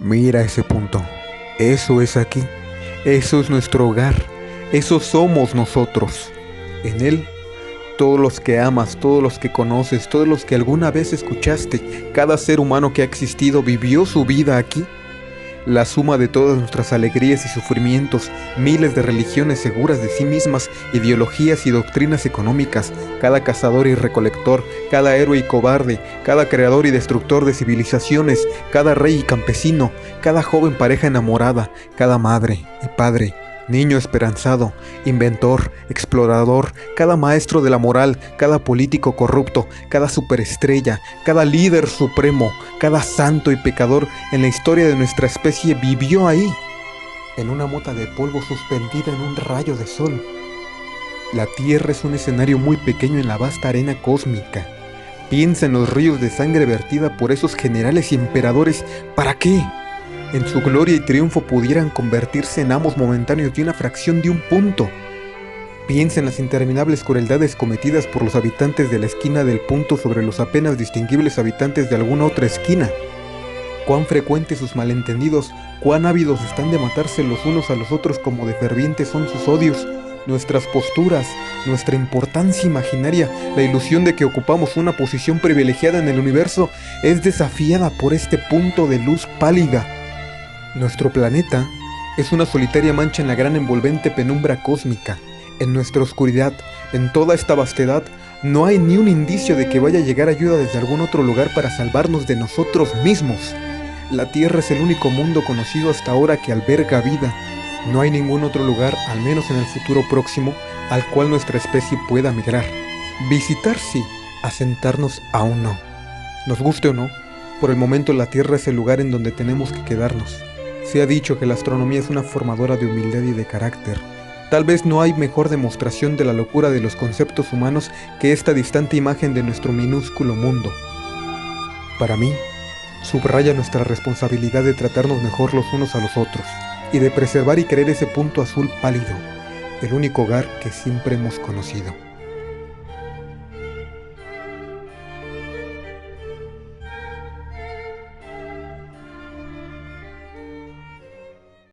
Mira ese punto. Eso es aquí. Eso es nuestro hogar. Eso somos nosotros. En él, todos los que amas, todos los que conoces, todos los que alguna vez escuchaste, cada ser humano que ha existido vivió su vida aquí la suma de todas nuestras alegrías y sufrimientos, miles de religiones seguras de sí mismas, ideologías y doctrinas económicas, cada cazador y recolector, cada héroe y cobarde, cada creador y destructor de civilizaciones, cada rey y campesino, cada joven pareja enamorada, cada madre y padre, niño esperanzado, inventor, explorador, cada maestro de la moral, cada político corrupto, cada superestrella, cada líder supremo, cada santo y pecador en la historia de nuestra especie vivió ahí, en una mota de polvo suspendida en un rayo de sol. La Tierra es un escenario muy pequeño en la vasta arena cósmica. Piensa en los ríos de sangre vertida por esos generales y emperadores. ¿Para qué? En su gloria y triunfo pudieran convertirse en amos momentáneos de una fracción de un punto. Piensa en las interminables crueldades cometidas por los habitantes de la esquina del punto sobre los apenas distinguibles habitantes de alguna otra esquina. Cuán frecuentes sus malentendidos, cuán ávidos están de matarse los unos a los otros como de fervientes son sus odios, nuestras posturas, nuestra importancia imaginaria, la ilusión de que ocupamos una posición privilegiada en el universo, es desafiada por este punto de luz pálida nuestro planeta es una solitaria mancha en la gran envolvente penumbra cósmica. En nuestra oscuridad, en toda esta vastedad, no hay ni un indicio de que vaya a llegar ayuda desde algún otro lugar para salvarnos de nosotros mismos. La Tierra es el único mundo conocido hasta ahora que alberga vida. No hay ningún otro lugar, al menos en el futuro próximo, al cual nuestra especie pueda migrar. Visitar sí, asentarnos aún no. Nos guste o no, por el momento la Tierra es el lugar en donde tenemos que quedarnos. Se ha dicho que la astronomía es una formadora de humildad y de carácter. Tal vez no hay mejor demostración de la locura de los conceptos humanos que esta distante imagen de nuestro minúsculo mundo. Para mí, subraya nuestra responsabilidad de tratarnos mejor los unos a los otros y de preservar y querer ese punto azul pálido, el único hogar que siempre hemos conocido.